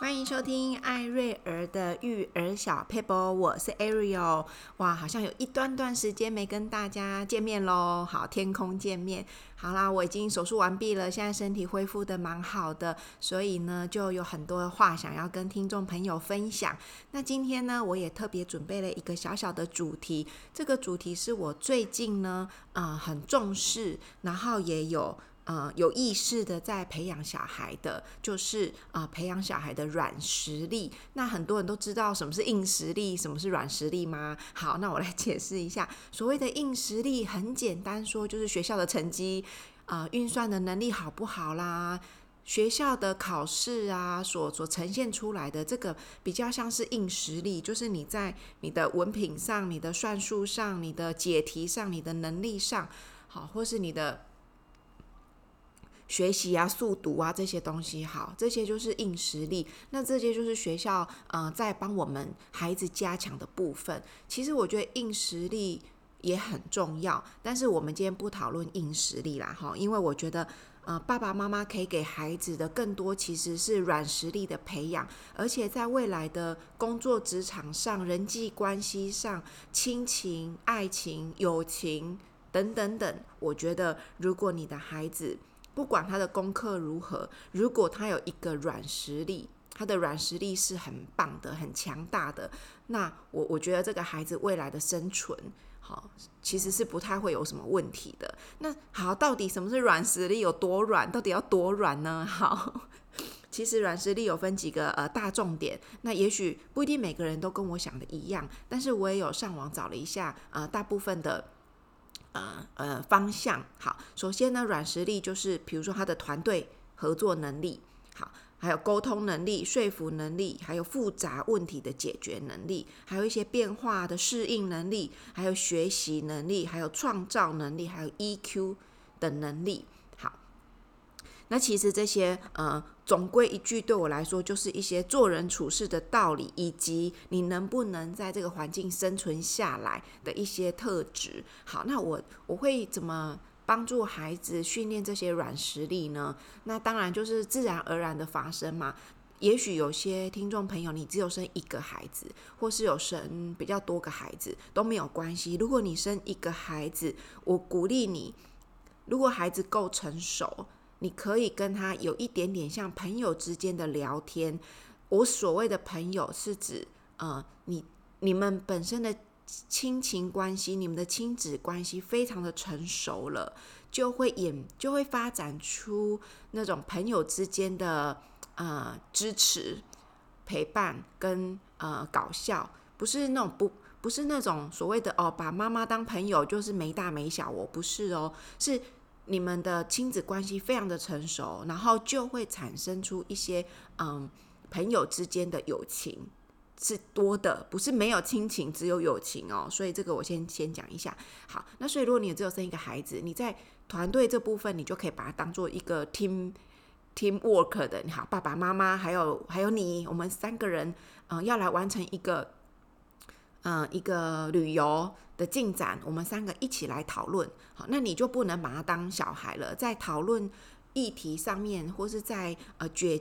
欢迎收听艾瑞儿的育儿小撇步，我是 Ariel。哇，好像有一段段时间没跟大家见面喽。好，天空见面。好啦，我已经手术完毕了，现在身体恢复得蛮好的，所以呢，就有很多话想要跟听众朋友分享。那今天呢，我也特别准备了一个小小的主题，这个主题是我最近呢，呃，很重视，然后也有。呃，有意识的在培养小孩的，就是呃，培养小孩的软实力。那很多人都知道什么是硬实力，什么是软实力吗？好，那我来 解释一下。所谓的硬实力，很简单说，就是学校的成绩，呃，运算的能力好不好啦，学校的考试啊，所所呈现出来的这个比较像是硬实力，就是你在你的文凭上、你的算术上、你的解题上、你的能力上，好，或是你的。学习啊，速读啊，这些东西好，这些就是硬实力。那这些就是学校呃在帮我们孩子加强的部分。其实我觉得硬实力也很重要，但是我们今天不讨论硬实力啦，哈，因为我觉得呃爸爸妈妈可以给孩子的更多其实是软实力的培养，而且在未来的工作职场上、人际关系上、亲情、爱情、友情等等等，我觉得如果你的孩子。不管他的功课如何，如果他有一个软实力，他的软实力是很棒的、很强大的，那我我觉得这个孩子未来的生存，好，其实是不太会有什么问题的。那好，到底什么是软实力？有多软？到底要多软呢？好，其实软实力有分几个呃大重点，那也许不一定每个人都跟我想的一样，但是我也有上网找了一下，呃，大部分的。呃呃，方向好。首先呢，软实力就是，比如说他的团队合作能力好，还有沟通能力、说服能力，还有复杂问题的解决能力，还有一些变化的适应能力，还有学习能力，还有创造能力，还有 EQ 的能力。好那其实这些呃，总归一句，对我来说就是一些做人处事的道理，以及你能不能在这个环境生存下来的一些特质。好，那我我会怎么帮助孩子训练这些软实力呢？那当然就是自然而然的发生嘛。也许有些听众朋友，你只有生一个孩子，或是有生比较多个孩子都没有关系。如果你生一个孩子，我鼓励你，如果孩子够成熟。你可以跟他有一点点像朋友之间的聊天。我所谓的朋友是指，呃，你你们本身的亲情关系，你们的亲子关系非常的成熟了，就会演就会发展出那种朋友之间的呃支持、陪伴跟呃搞笑，不是那种不不是那种所谓的哦，把妈妈当朋友就是没大没小，我不是哦，是。你们的亲子关系非常的成熟，然后就会产生出一些嗯朋友之间的友情是多的，不是没有亲情，只有友情哦。所以这个我先先讲一下。好，那所以如果你只有生一个孩子，你在团队这部分，你就可以把它当做一个 team team work 的。你好，爸爸妈妈还有还有你，我们三个人嗯要来完成一个。嗯，一个旅游的进展，我们三个一起来讨论。好，那你就不能把他当小孩了，在讨论议题上面，或是在呃决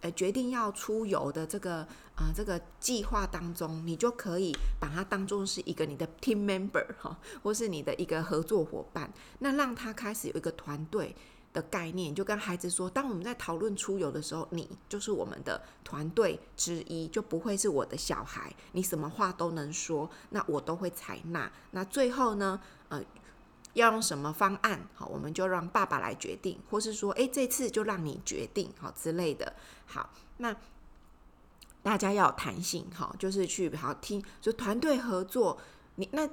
呃决定要出游的这个呃这个计划当中，你就可以把他当做是一个你的 team member 哈，或是你的一个合作伙伴。那让他开始有一个团队的概念，就跟孩子说，当我们在讨论出游的时候，你就是我们的团队之一，就不会是我的小孩。你什么话都能说，那我都会采纳。那最后呢，呃，要用什么方案？好，我们就让爸爸来决定，或是说，诶，这次就让你决定，好之类的。好，那大家要有弹性，好，就是去好听，就团队合作。你那。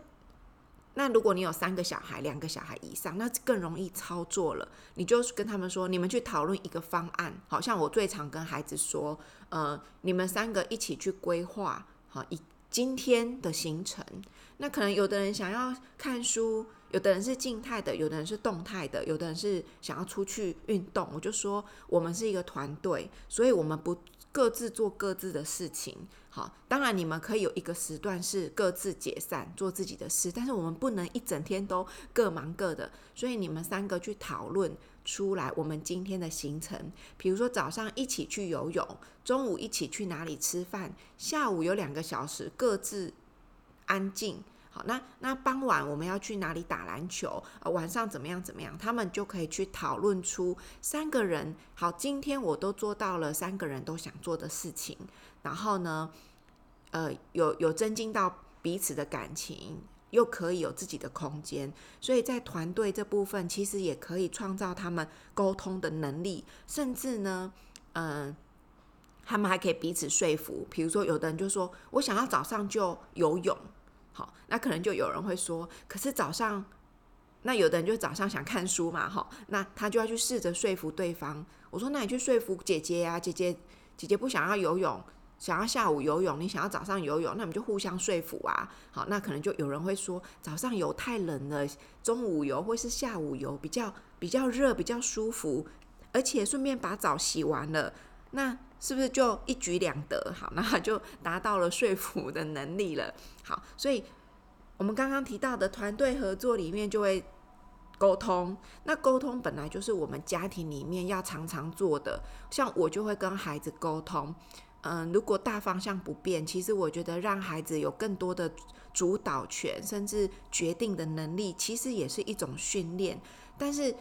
那如果你有三个小孩、两个小孩以上，那更容易操作了。你就跟他们说，你们去讨论一个方案。好像我最常跟孩子说，呃，你们三个一起去规划，好，一今天的行程。那可能有的人想要看书，有的人是静态的，有的人是动态的，有的人是想要出去运动。我就说，我们是一个团队，所以我们不。各自做各自的事情，好，当然你们可以有一个时段是各自解散做自己的事，但是我们不能一整天都各忙各的，所以你们三个去讨论出来我们今天的行程，比如说早上一起去游泳，中午一起去哪里吃饭，下午有两个小时各自安静。好，那那傍晚我们要去哪里打篮球？呃，晚上怎么样怎么样？他们就可以去讨论出三个人。好，今天我都做到了三个人都想做的事情。然后呢，呃，有有增进到彼此的感情，又可以有自己的空间。所以在团队这部分，其实也可以创造他们沟通的能力，甚至呢，嗯、他们还可以彼此说服。比如说，有的人就说我想要早上就游泳。那可能就有人会说，可是早上，那有的人就早上想看书嘛，哈，那他就要去试着说服对方。我说，那你去说服姐姐呀，姐姐，姐姐不想要游泳，想要下午游泳，你想要早上游泳，那我们就互相说服啊。好，那可能就有人会说，早上游太冷了，中午游或是下午游比较比较热，比较舒服，而且顺便把澡洗完了，那。是不是就一举两得？好，那就达到了说服的能力了。好，所以我们刚刚提到的团队合作里面就会沟通。那沟通本来就是我们家庭里面要常常做的。像我就会跟孩子沟通。嗯，如果大方向不变，其实我觉得让孩子有更多的主导权，甚至决定的能力，其实也是一种训练。但是。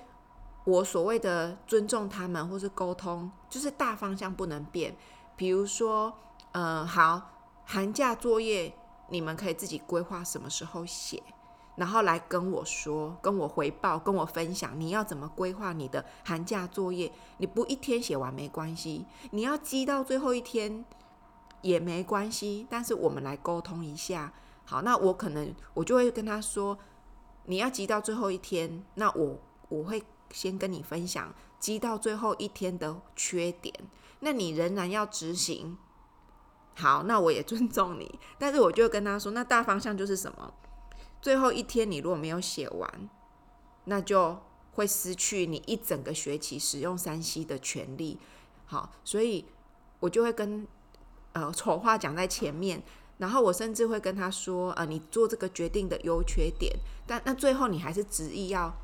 我所谓的尊重他们，或是沟通，就是大方向不能变。比如说，嗯、好，寒假作业你们可以自己规划什么时候写，然后来跟我说，跟我回报，跟我分享你要怎么规划你的寒假作业。你不一天写完没关系，你要积到最后一天也没关系。但是我们来沟通一下，好，那我可能我就会跟他说，你要积到最后一天，那我我会。先跟你分享积到最后一天的缺点，那你仍然要执行。好，那我也尊重你，但是我就跟他说，那大方向就是什么？最后一天你如果没有写完，那就会失去你一整个学期使用三 C 的权利。好，所以我就会跟呃丑话讲在前面，然后我甚至会跟他说，呃，你做这个决定的优缺点，但那最后你还是执意要。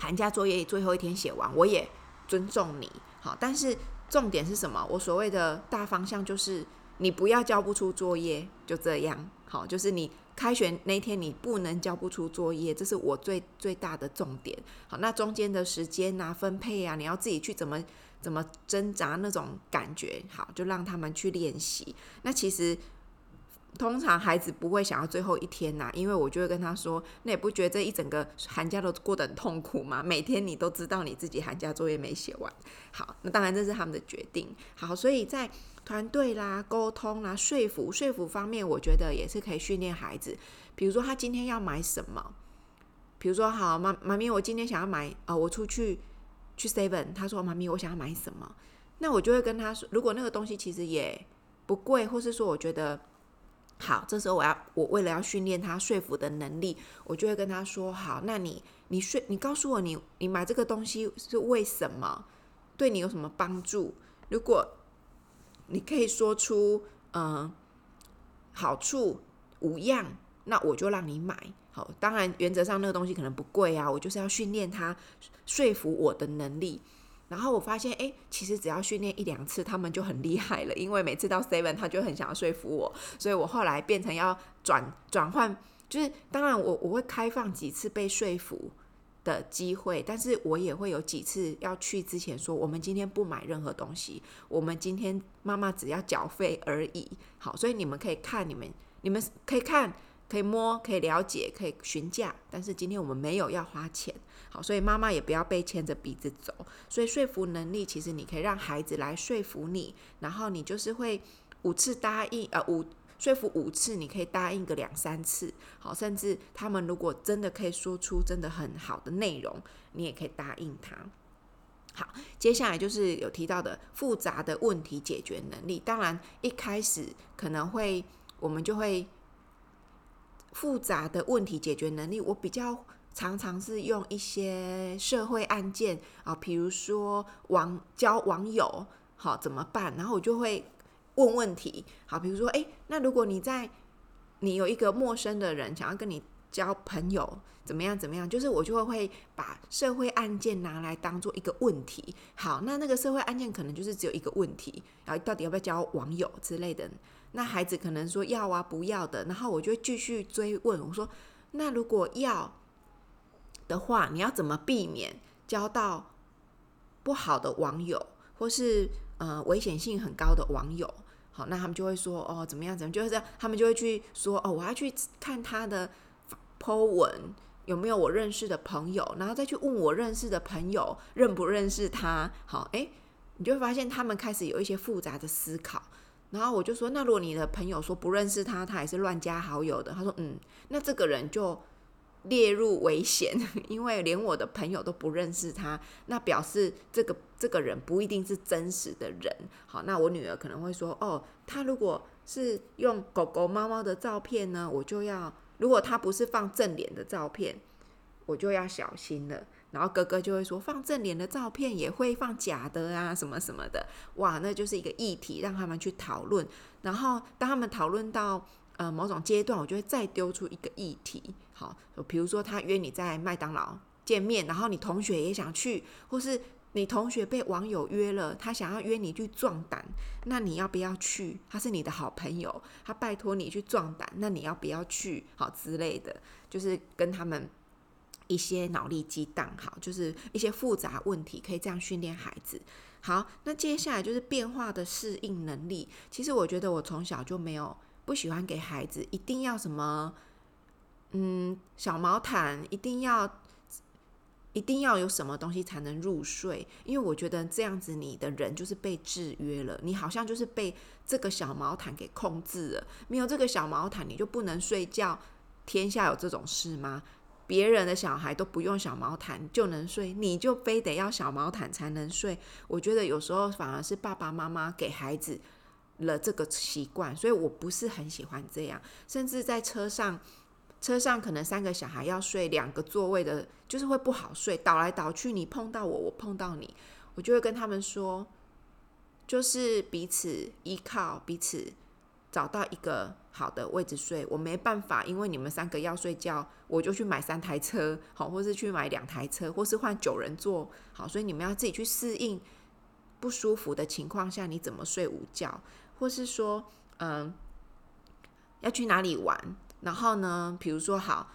寒假作业最后一天写完，我也尊重你，好，但是重点是什么？我所谓的大方向就是，你不要交不出作业，就这样，好，就是你开学那天你不能交不出作业，这是我最最大的重点，好，那中间的时间啊分配啊，你要自己去怎么怎么挣扎那种感觉，好，就让他们去练习。那其实。通常孩子不会想要最后一天呐，因为我就会跟他说：“那也不觉得这一整个寒假都过得很痛苦吗？每天你都知道你自己寒假作业没写完。”好，那当然这是他们的决定。好，所以在团队啦、沟通啦、说服、说服方面，我觉得也是可以训练孩子。比如说他今天要买什么，比如说好妈妈咪，我今天想要买呃，我出去去 Seven，他说妈咪，我想要买什么？那我就会跟他说，如果那个东西其实也不贵，或是说我觉得。好，这时候我要我为了要训练他说服的能力，我就会跟他说：好，那你你说你告诉我你你买这个东西是为什么？对你有什么帮助？如果你可以说出嗯、好处五样，那我就让你买。好，当然原则上那个东西可能不贵啊，我就是要训练他说服我的能力。然后我发现，哎，其实只要训练一两次，他们就很厉害了。因为每次到 Seven，他就很想要说服我，所以我后来变成要转转换，就是当然我我会开放几次被说服的机会，但是我也会有几次要去之前说，我们今天不买任何东西，我们今天妈妈只要缴费而已。好，所以你们可以看，你们你们可以看。可以摸，可以了解，可以询价，但是今天我们没有要花钱，好，所以妈妈也不要被牵着鼻子走。所以说服能力，其实你可以让孩子来说服你，然后你就是会五次答应，呃，五说服五次，你可以答应个两三次，好，甚至他们如果真的可以说出真的很好的内容，你也可以答应他。好，接下来就是有提到的复杂的问题解决能力，当然一开始可能会我们就会。复杂的问题解决能力，我比较常常是用一些社会案件啊，比如说网交网友，好怎么办？然后我就会问问题，好，比如说，诶，那如果你在你有一个陌生的人想要跟你交朋友怎么样怎么样，就是我就会会把社会案件拿来当做一个问题。好，那那个社会案件可能就是只有一个问题，然后到底要不要交网友之类的。那孩子可能说要啊不要的，然后我就继续追问，我说那如果要的话，你要怎么避免交到不好的网友，或是呃危险性很高的网友？好，那他们就会说哦怎么样怎么，就是这样，他们就会去说哦我要去看他的 po 文有没有我认识的朋友，然后再去问我认识的朋友认不认识他。好，诶，你就会发现他们开始有一些复杂的思考。然后我就说，那如果你的朋友说不认识他，他也是乱加好友的，他说，嗯，那这个人就列入危险，因为连我的朋友都不认识他，那表示这个这个人不一定是真实的人。好，那我女儿可能会说，哦，他如果是用狗狗、猫猫的照片呢，我就要，如果他不是放正脸的照片，我就要小心了。然后哥哥就会说，放正脸的照片也会放假的啊，什么什么的，哇，那就是一个议题，让他们去讨论。然后当他们讨论到呃某种阶段，我就会再丢出一个议题，好，比如说他约你在麦当劳见面，然后你同学也想去，或是你同学被网友约了，他想要约你去壮胆，那你要不要去？他是你的好朋友，他拜托你去壮胆，那你要不要去？好之类的，就是跟他们。一些脑力激荡，好，就是一些复杂问题，可以这样训练孩子。好，那接下来就是变化的适应能力。其实我觉得我从小就没有不喜欢给孩子一定要什么，嗯，小毛毯，一定要一定要有什么东西才能入睡，因为我觉得这样子你的人就是被制约了，你好像就是被这个小毛毯给控制了。没有这个小毛毯，你就不能睡觉。天下有这种事吗？别人的小孩都不用小毛毯就能睡，你就非得要小毛毯才能睡。我觉得有时候反而是爸爸妈妈给孩子了这个习惯，所以我不是很喜欢这样。甚至在车上，车上可能三个小孩要睡两个座位的，就是会不好睡，倒来倒去，你碰到我，我碰到你，我就会跟他们说，就是彼此依靠，彼此。找到一个好的位置睡，我没办法，因为你们三个要睡觉，我就去买三台车，好，或是去买两台车，或是换九人座，好，所以你们要自己去适应不舒服的情况下，你怎么睡午觉，或是说，嗯，要去哪里玩，然后呢，比如说好，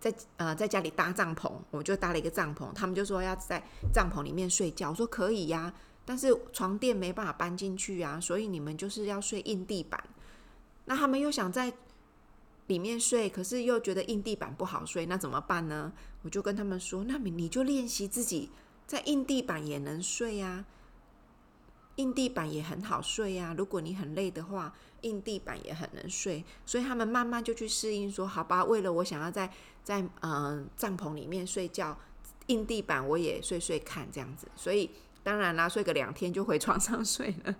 在呃在家里搭帐篷，我就搭了一个帐篷，他们就说要在帐篷里面睡觉，我说可以呀，但是床垫没办法搬进去啊，所以你们就是要睡硬地板。那他们又想在里面睡，可是又觉得硬地板不好睡，那怎么办呢？我就跟他们说：“那你你就练习自己在硬地板也能睡呀，硬地板也很好睡呀。如果你很累的话，硬地板也很能睡。”所以他们慢慢就去适应，说：“好吧，为了我想要在在嗯、帐篷里面睡觉，硬地板我也睡睡看这样子。”所以当然啦，睡个两天就回床上 睡了。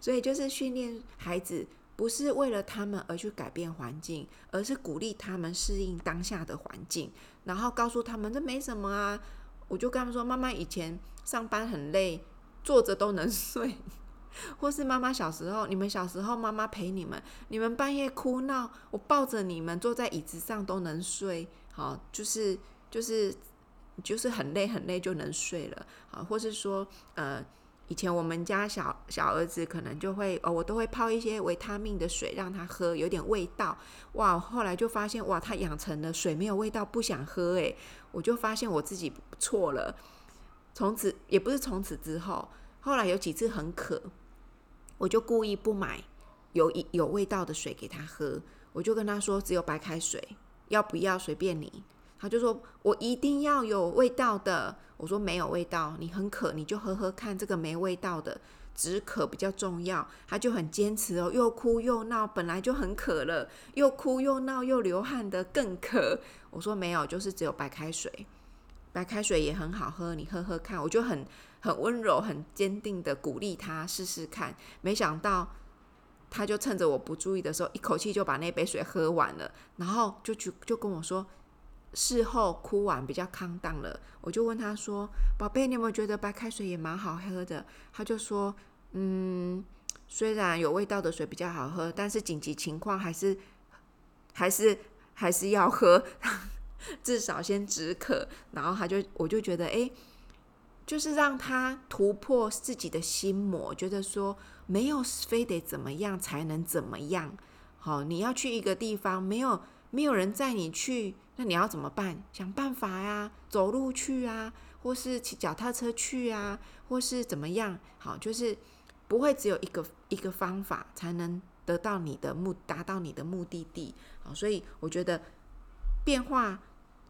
所以就是训练孩子。不是为了他们而去改变环境，而是鼓励他们适应当下的环境，然后告诉他们这没什么啊。我就跟他们说，妈妈以前上班很累，坐着都能 睡，或是妈妈小时候，你们小时候妈妈陪你们，你们半夜哭闹，我抱着你们坐在椅子上都能睡。好，就是就是就是很累很累就能睡了。好，或是说呃。以前我们家小小儿子可能就会哦，我都会泡一些维他命的水让他喝，有点味道。哇，后来就发现哇，他养成了水没有味道不想喝，诶，我就发现我自己错了。从此也不是从此之后，后来有几次很渴，我就故意不买有一有味道的水给他喝，我就跟他说只有白开水，要不要随便你。他就说：“我一定要有味道的。”我说：“没有味道，你很渴，你就喝喝看这个没味道的，止渴比较重要。”他就很坚持哦，又哭又闹，本来就很渴了，又哭又闹又流汗的更渴。我说：“没有，就是只有白开水，白开水也很好喝，你喝喝看。”我就很很温柔、很坚定的鼓励他试试看。没想到他就趁着我不注意的时候，一口气就把那杯水喝完了，然后就去就跟我说。事后哭完比较康荡了，我就问他说：“宝贝，你有没有觉得白开水也蛮好喝的？”他就说：“嗯，虽然有味道的水比较好喝，但是紧急情况还是还是还是要喝，至少先止渴。然后他就，我就觉得，哎，就是让他突破自己的心魔，觉得说没有非得怎么样才能怎么样。好，你要去一个地方，没有没有人载你去，那你要怎么办？想办法呀，走路去啊，或是骑脚踏车去啊，或是怎么样？好，就是不会只有一个一个方法才能。得到你的目，达到你的目的地好，所以我觉得变化、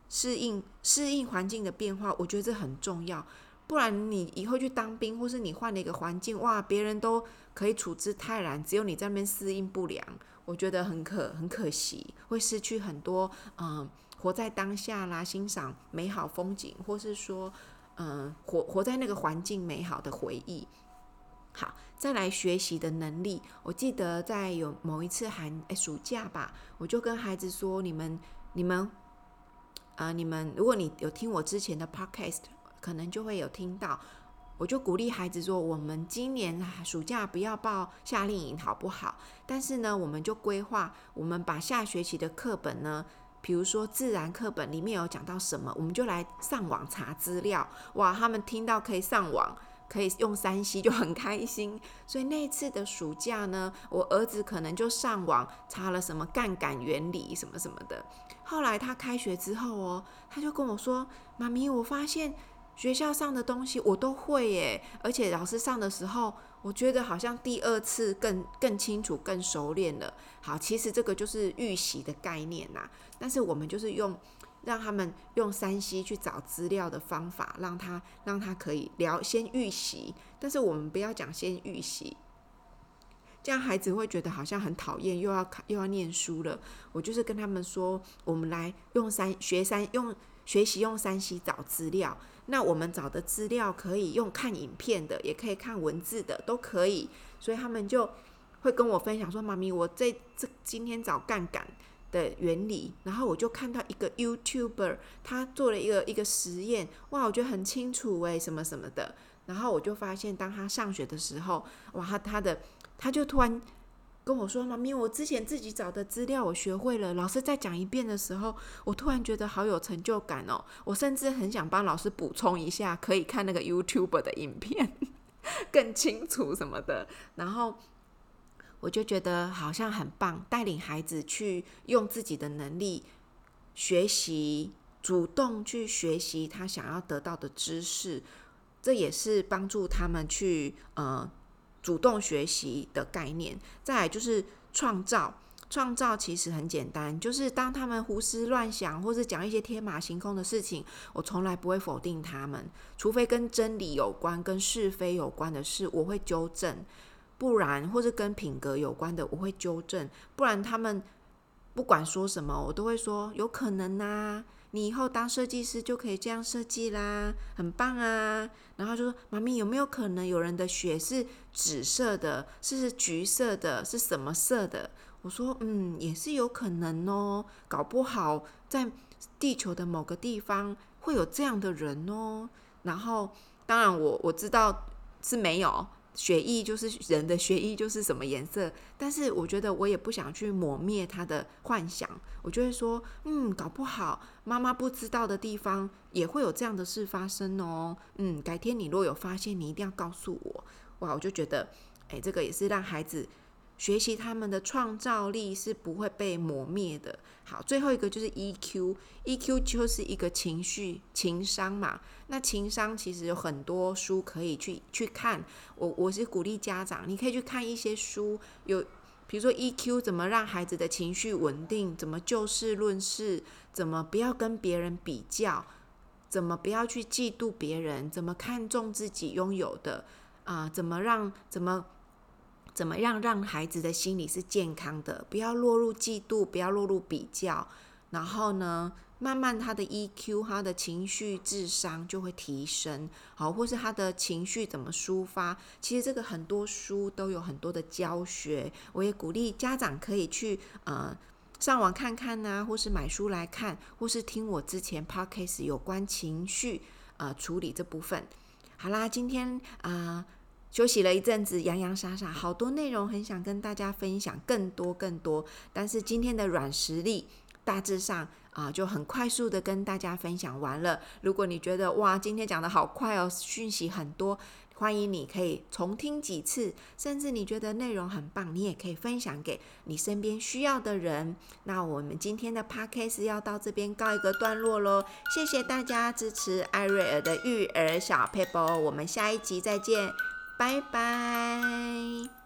适应、适应环境的变化，我觉得这很重要。不然你以后去当兵，或是你换了一个环境，哇，别人都可以处之泰然，只有你在那边适应不良，我觉得很可很可惜，会失去很多嗯，活在当下啦，欣赏美好风景，或是说嗯，活活在那个环境美好的回忆。好，再来学习的能力。我记得在有某一次寒诶暑假吧，我就跟孩子说：“你们、你们，呃，你们，如果你有听我之前的 podcast，可能就会有听到。我就鼓励孩子说：我们今年暑假不要报夏令营，好不好？但是呢，我们就规划，我们把下学期的课本呢，比如说自然课本里面有讲到什么，我们就来上网查资料。哇，他们听到可以上网。”可以用 3C 就很开心，所以那次的暑假呢，我儿子可能就上网查了什么杠杆原理什么什么的。后来他开学之后哦，他就跟我说：“妈咪，我发现学校上的东西我都会耶，而且老师上的时候，我觉得好像第二次更更清楚、更熟练了。”好，其实这个就是预习的概念呐，但是我们就是用。让他们用山西去找资料的方法，让他让他可以聊先预习，但是我们不要讲先预习，这样孩子会觉得好像很讨厌，又要又要念书了。我就是跟他们说，我们来用三学三用学习用三 C 找资料。那我们找的资料可以用看影片的，也可以看文字的，都可以。所以他们就会跟我分享说：“妈咪，我这这今天找杠杆。”的原理，然后我就看到一个 YouTuber，他做了一个一个实验，哇，我觉得很清楚诶，什么什么的。然后我就发现，当他上学的时候，哇，他的他就突然跟我说：“妈咪，我之前自己找的资料我学会了。”老师再讲一遍的时候，我突然觉得好有成就感哦。我甚至很想帮老师补充一下，可以看那个 YouTube 的影片更清楚什么的。然后。我就觉得好像很棒，带领孩子去用自己的能力学习，主动去学习他想要得到的知识，这也是帮助他们去呃主动学习的概念。再来就是创造，创造其实很简单，就是当他们胡思乱想或是讲一些天马行空的事情，我从来不会否定他们，除非跟真理有关、跟是非有关的事，我会纠正。不然，或者跟品格有关的，我会纠正。不然，他们不管说什么，我都会说有可能呐。你以后当设计师就可以这样设计啦，很棒啊。然后就说：“妈咪，有没有可能有人的血是紫色的，是橘色的，是什么色的？”我说：“嗯，也是有可能哦。搞不好在地球的某个地方会有这样的人哦。”然后，当然我我知道是没有。血液就是人的血液就是什么颜色，但是我觉得我也不想去抹灭他的幻想，我就会说，嗯，搞不好妈妈不知道的地方也会有这样的事发生哦，嗯，改天你若有发现，你一定要告诉我，哇，我就觉得，诶，这个也是让孩子。学习他们的创造力是不会被磨灭的。好，最后一个就是 EQ，EQ 就是一个情绪情商嘛。那情商其实有很多书可以去去看。我我是鼓励家长，你可以去看一些书，有比如说 EQ 怎么让孩子的情绪稳定，怎么就事论事，怎么不要跟别人比较，怎么不要去嫉妒别人，怎么看重自己拥有的啊、怎么让怎么。怎么样让孩子的心理是健康的？不要落入嫉妒，不要落入比较。然后呢，慢慢他的 EQ，他的情绪智商就会提升。好，或是他的情绪怎么抒发？其实这个很多书都有很多的教学。我也鼓励家长可以去呃上网看看呐、或是买书来看，或是听我之前 Podcast 有关情绪呃处理这部分。好啦，今天啊。休息了一阵子，洋洋洒洒，好多内容很想跟大家分享，更多更多。但是今天的软实力大致上啊，就很快速的跟大家分享完了。如果你觉得哇，今天讲得好快哦，讯息很多，欢迎你可以重听几次，甚至你觉得内容很棒，你也可以分享给你身边需要的人。那我们今天的 podcast 要到这边告一个段落喽，谢谢大家支持艾瑞尔的育儿小撇步，我们下一集再见，拜拜。